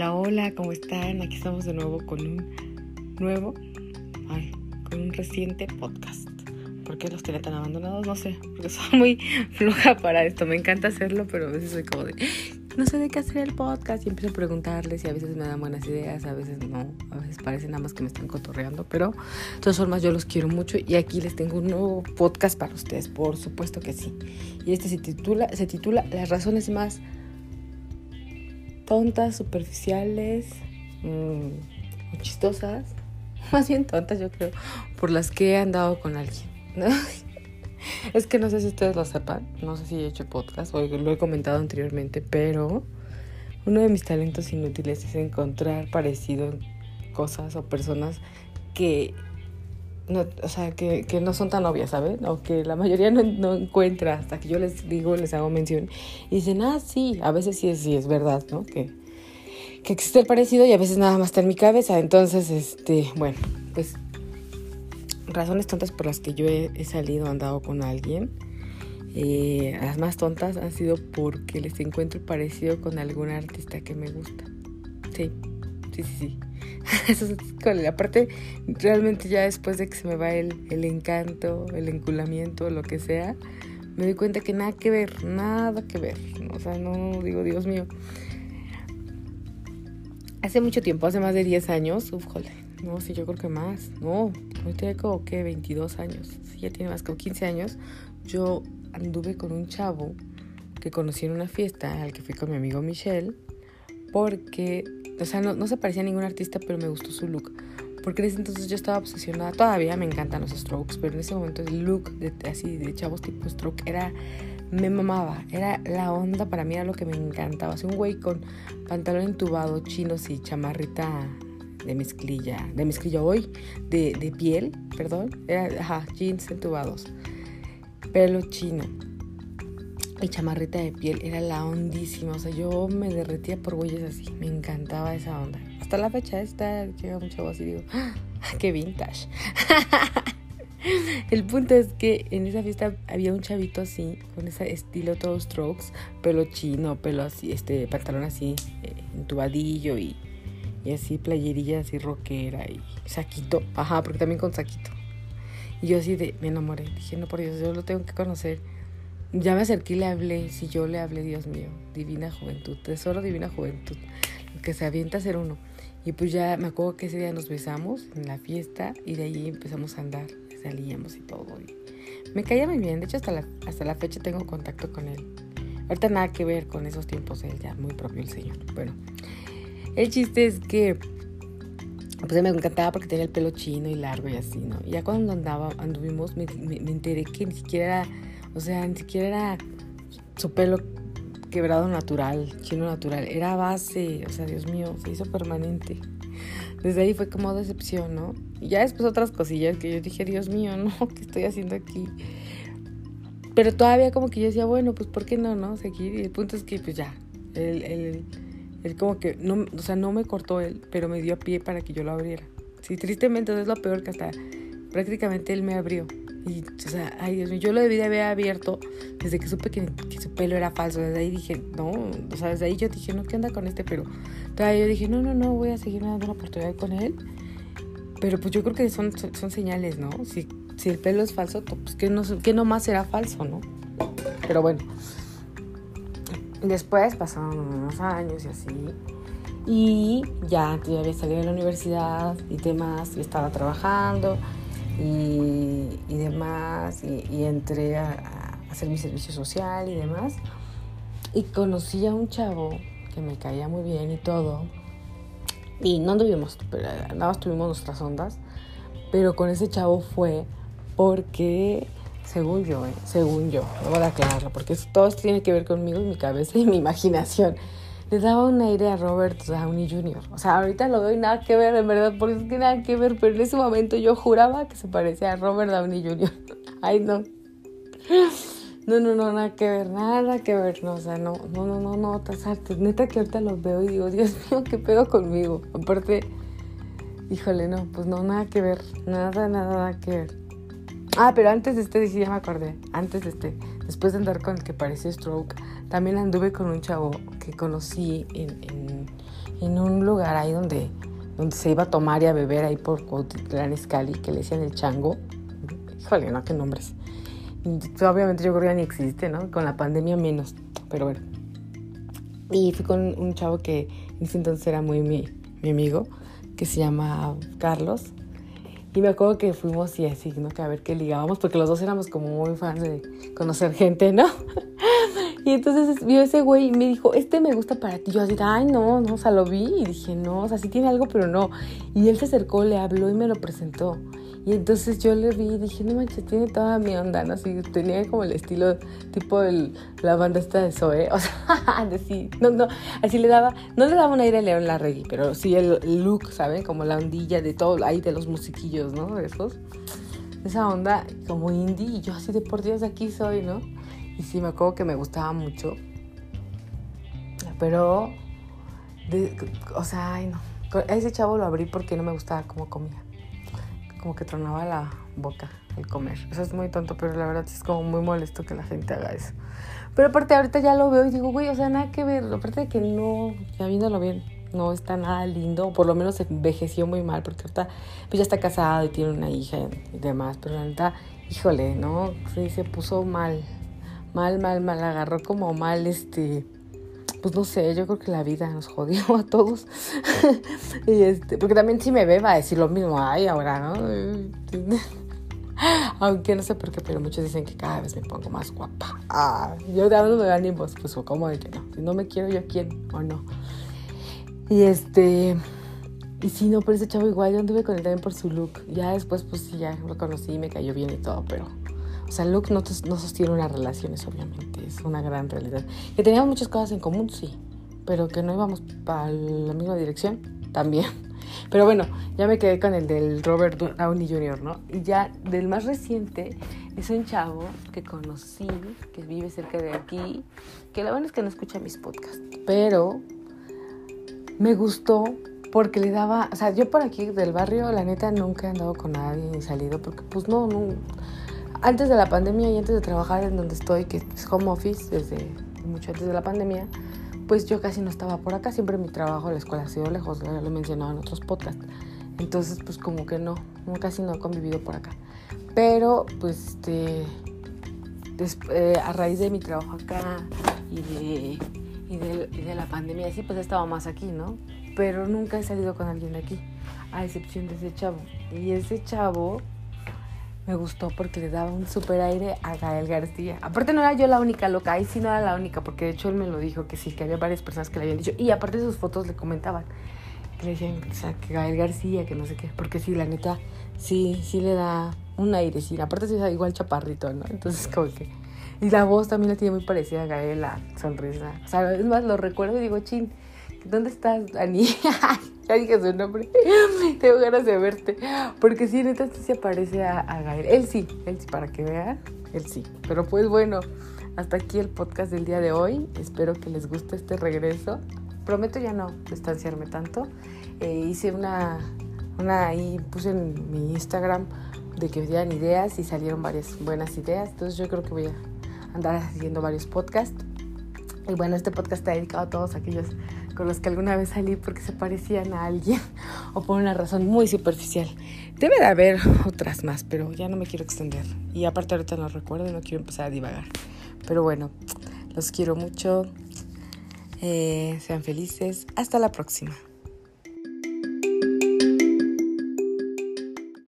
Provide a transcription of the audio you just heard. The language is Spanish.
Hola, hola, ¿cómo están? Aquí estamos de nuevo con un nuevo, con un reciente podcast. ¿Por qué los tiene tan abandonados? No sé, porque soy muy floja para esto. Me encanta hacerlo, pero a veces soy como de, no sé de qué hacer el podcast y empiezo a preguntarles y a veces me dan buenas ideas, a veces no, a veces parece nada más que me están cotorreando, pero de todas formas yo los quiero mucho y aquí les tengo un nuevo podcast para ustedes, por supuesto que sí. Y este se titula, se titula Las razones más tontas, superficiales o chistosas, más bien tontas yo creo, por las que he andado con alguien. es que no sé si ustedes lo sepan, no sé si he hecho podcast o lo he comentado anteriormente, pero uno de mis talentos inútiles es encontrar parecido en cosas o personas que no, o sea, que, que, no son tan obvias, ¿saben? O que la mayoría no, no, encuentra hasta que yo les digo, les hago mención. Y dicen, ah, sí, a veces sí es, sí es verdad, ¿no? Que, que existe el parecido y a veces nada más está en mi cabeza. Entonces, este, bueno, pues razones tontas por las que yo he, he salido, andado con alguien. Eh, las más tontas han sido porque les encuentro parecido con algún artista que me gusta. Sí, sí, sí, sí. Es con la parte, realmente ya después de que se me va el, el encanto, el enculamiento, lo que sea, me doy cuenta que nada que ver, nada que ver. O sea, no digo, Dios mío. Hace mucho tiempo, hace más de 10 años, uf, jole, no, sí, yo creo que más, no, hoy tiene como que 22 años, sí, ya tiene más como 15 años, yo anduve con un chavo que conocí en una fiesta al que fui con mi amigo Michelle, porque o sea, no, no, se parecía a ningún artista, pero me gustó su look. Porque ese entonces yo estaba obsesionada, todavía me encantan los strokes, pero en ese momento el look de, así de chavos tipo stroke era, me mamaba, era la onda para mí, era lo que me encantaba. Así un güey con pantalón entubado, chinos y chamarrita de mezclilla, de mezclilla hoy, de, de piel, perdón, era, ajá, jeans entubados, pelo chino y chamarrita de piel era la hondísima. O sea, yo me derretía por güeyes así. Me encantaba esa onda. Hasta la fecha esta llega un chavo así digo, ¡Ah, ¡qué vintage! El punto es que en esa fiesta había un chavito así, con ese estilo todo strokes, pelo chino, pelo así, este pantalón así, eh, entubadillo y, y así playerilla así rockera y saquito. Ajá, porque también con saquito. Y yo así de, me enamoré. Dije, no, por Dios, yo lo tengo que conocer. Ya me acerqué y le hablé, si yo le hablé, Dios mío, divina juventud, tesoro divina juventud, lo que se avienta a ser uno. Y pues ya me acuerdo que ese día nos besamos en la fiesta y de ahí empezamos a andar, salíamos y todo. Me caía muy bien, de hecho hasta la, hasta la fecha tengo contacto con él. Ahorita nada que ver con esos tiempos, él ya muy propio el señor. Bueno, el chiste es que pues me encantaba porque tenía el pelo chino y largo y así, ¿no? Y ya cuando andaba, anduvimos, me, me, me enteré que ni siquiera era o sea, ni siquiera era su pelo quebrado natural, chino natural. Era base, o sea, Dios mío, se hizo permanente. Desde ahí fue como decepción, ¿no? Y ya después otras cosillas que yo dije, Dios mío, no, ¿qué estoy haciendo aquí? Pero todavía como que yo decía, bueno, pues ¿por qué no, no? Seguir. Y el punto es que pues ya, él, él, él como que, no, o sea, no me cortó él, pero me dio a pie para que yo lo abriera. Sí, tristemente es lo peor que hasta prácticamente él me abrió. Y, o sea, ay Dios mío, yo lo debí de haber abierto desde que supe que, que, su pelo era falso. Desde ahí dije, no, o sea, desde ahí yo dije, no, ¿qué onda con este pelo? Todavía yo dije, no, no, no, voy a seguir dando una oportunidad con él. Pero pues yo creo que son, son, son señales, ¿no? Si, si el pelo es falso, pues que no, que no más será falso, ¿no? Pero bueno. Después pasaron unos años y así. Y ya, yo había salido de la universidad y demás, y estaba trabajando y, y demás, y, y entré a, a, hacer mi servicio social y demás. Y conocí a un chavo que me caía muy bien y todo. Y no anduvimos, nada más tuvimos nuestras ondas. Pero con ese chavo fue porque, según yo, ¿eh? según yo, no voy a aclararlo, porque todo esto tiene que ver conmigo y mi cabeza y mi imaginación le daba un aire a Robert Downey Jr. O sea, ahorita lo veo y nada que ver, en verdad, porque es que nada que ver, pero en ese momento yo juraba que se parecía a Robert Downey Jr. Ay, no. No, no, no, nada que ver, nada que ver, no, o sea, no, no, no, no, no, tasarte. Neta que ahorita los veo y digo, Dios mío, qué pedo conmigo. Aparte, híjole, no, pues no, nada que ver, nada, nada, nada que ver. Ah, pero antes de este, sí, ya me acordé, antes de este, después de andar con el que parece Stroke, también anduve con un chavo que conocí en, en, un lugar ahí donde, donde se iba a tomar y a beber ahí por Cuautitlán Escali, que le decían el chango. Híjole, no, qué nombres. Obviamente yo creo que ya ni existe, ¿no? Con la pandemia menos, pero bueno. Y fui con un chavo que en ese entonces era muy mi, mi amigo, que se llama Carlos. Y me acuerdo que fuimos y así, ¿no? Que a ver qué ligábamos, porque los dos éramos como muy fans de conocer gente, ¿no? y entonces vio ese güey y me dijo, este me gusta para ti. Yo así, ay, no, no, o sea, lo vi y dije, no, o sea, sí tiene algo, pero no. Y él se acercó, le habló y me lo presentó. Y entonces yo le vi y dije, no manches, tiene toda mi onda, ¿no? Así, tenía como el estilo tipo el, la banda esta de Zoe, o sea, así, no, no, así le daba, no le daba un aire a León Larregui, pero sí el look, ¿saben? Como la ondilla de todo, ahí de los musiquillos, ¿no? Esos. Esa onda como indie, y yo así de por Dios aquí soy, ¿no? Y sí, me acuerdo que me gustaba mucho. Pero, o sea, ay no. A ese chavo lo abrí porque no me gustaba cómo comía como que tronaba la boca al comer. Eso es muy tonto, pero la verdad es como muy molesto que la gente haga eso. Pero aparte ahorita ya lo veo y digo, güey, o sea, nada que ver. Aparte de que no, ya viéndolo bien, no está nada lindo, por lo menos se envejeció muy mal, porque ahorita pues ya está casado y tiene una hija y demás, pero la verdad, híjole, ¿no? Sí, se puso mal, mal, mal, mal, agarró como mal este pues no sé, yo creo que la vida nos jodió a todos. y este, porque también si me ve va a decir lo mismo, ay, ahora, ¿no? Aunque no sé por qué, pero muchos dicen que cada vez me pongo más guapa. Ah, yo de no me dan ánimos, pues como de que no. Si no me quiero, yo quién o no. Y este. Y si no, pero ese chavo igual, yo anduve con él también por su look. Ya después, pues sí, ya lo conocí, me cayó bien y todo, pero o sea, Luke no, sostiene unas relaciones, obviamente, es una gran realidad. Que teníamos muchas cosas en común, sí, pero que no íbamos para la misma dirección, también. Pero bueno, ya me quedé con el del Robert Downey Jr., ¿no? Y ya del más reciente es un chavo que conocí, que vive cerca de aquí, que la verdad es que no escucha mis podcasts, pero me gustó porque le daba, o sea, yo por aquí del barrio, la neta, nunca he andado con nadie ni salido, porque pues no, no, antes de la pandemia y antes de trabajar en donde estoy, que es home office, desde mucho antes de la pandemia, pues yo casi no estaba por acá. Siempre mi trabajo, la escuela ha sido lejos, ya lo he mencionado en otros podcasts. Entonces, pues como que no, casi no he convivido por acá. Pero, pues, este, eh, a raíz de mi trabajo acá y de, y de, y de la pandemia, así, pues he estado más aquí, ¿no? Pero nunca he salido con alguien de aquí, a excepción de ese chavo. Y ese chavo me gustó porque le daba un super aire a Gael García. Aparte no era yo la única loca, ahí sí no era la única, porque de hecho él me lo dijo que sí, que había varias personas que le habían dicho. Y aparte sus fotos le comentaban, que le decían, o sea, que Gael García, que no sé qué, porque sí, la neta, sí, sí le da un aire, sí. Aparte sí es igual chaparrito, ¿no? Entonces como que... Y la voz también la tiene muy parecida a Gael, la sonrisa. O sea, es más, lo recuerdo y digo, chin, ¿dónde estás, Dani? ya dije su nombre. Tengo ganas de verte. Porque sí, neta, sí se parece a, a, Gael. Él sí, él sí, para que vean, él sí. Pero pues bueno, hasta aquí el podcast del día de hoy. Espero que les guste este regreso. Prometo ya no distanciarme tanto. Eh, hice una, una ahí, puse en mi Instagram de que dieran ideas y salieron varias buenas ideas. Entonces yo creo que voy a andar haciendo varios podcasts. Y bueno, este podcast está dedicado a todos aquellos con los que alguna vez salí porque se parecían a alguien o por una razón muy superficial. Debe de haber otras más, pero ya no me quiero extender. Y aparte ahorita no recuerdo y no quiero empezar a divagar. Pero bueno, los quiero mucho. Eh, sean felices. Hasta la próxima.